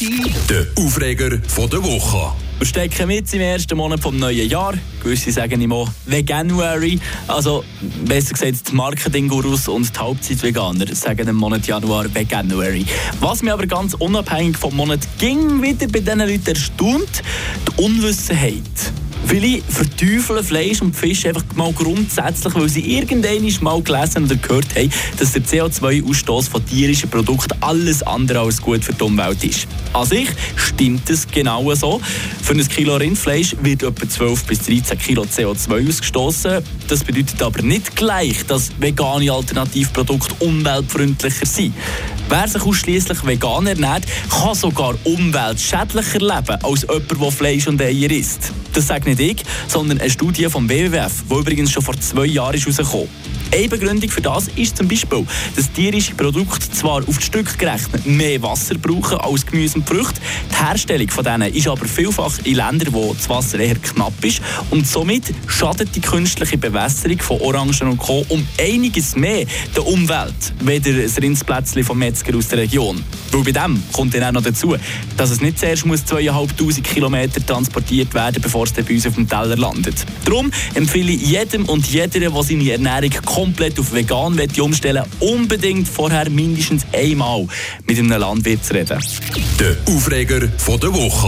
Der Aufreger von der Woche. Wir stecken mit im ersten Monat vom neuen Jahr. Gewisse sagen immer Veganuary. Also, besser gesagt, die Marketing-Gurus und die Halbzeit-Veganer sagen im Monat Januar Veganuary. Was mich aber ganz unabhängig vom Monat ging wieder bei diesen Leuten erstaunt, die Unwissenheit. Viele verteufeln Fleisch und Fisch einfach mal grundsätzlich, weil sie irgendwann mal gelesen oder gehört haben, dass der CO2-Ausstoß von tierischen Produkten alles andere als gut für die Umwelt ist. An sich stimmt es genau so. Für ein Kilo Rindfleisch wird etwa 12 bis 13 Kilo CO2 ausgestoßen. Das bedeutet aber nicht gleich, dass vegane Alternativprodukte umweltfreundlicher sind. Wer sich ausschließlich vegan ernährt, kann sogar umweltschädlicher leben als jemand, der Fleisch und Eier isst. Das sagt nicht ich, sondern eine Studie vom WWF, die übrigens schon vor zwei Jahren ist rausgekommen eine Begründung für das ist zum Beispiel, dass tierische Produkte zwar auf das Stück gerechnet mehr Wasser brauchen als Gemüse und Früchte. Die Herstellung von denen ist aber vielfach in Ländern, wo das Wasser eher knapp ist und somit schadet die künstliche Bewässerung von Orangen und Co. um einiges mehr der Umwelt, weder das Rindsplätzchen vom Metzger aus der Region. Weil bei dem kommt dann auch noch dazu, dass es nicht zuerst muss 2'500 Kilometer transportiert werden bevor es bei uns auf dem Teller landet. Darum empfehle ich jedem und jeder, der seine Ernährung komplett auf vegan umstellen unbedingt vorher mindestens einmal mit einem Landwirt zu reden. Der Aufreger der Woche.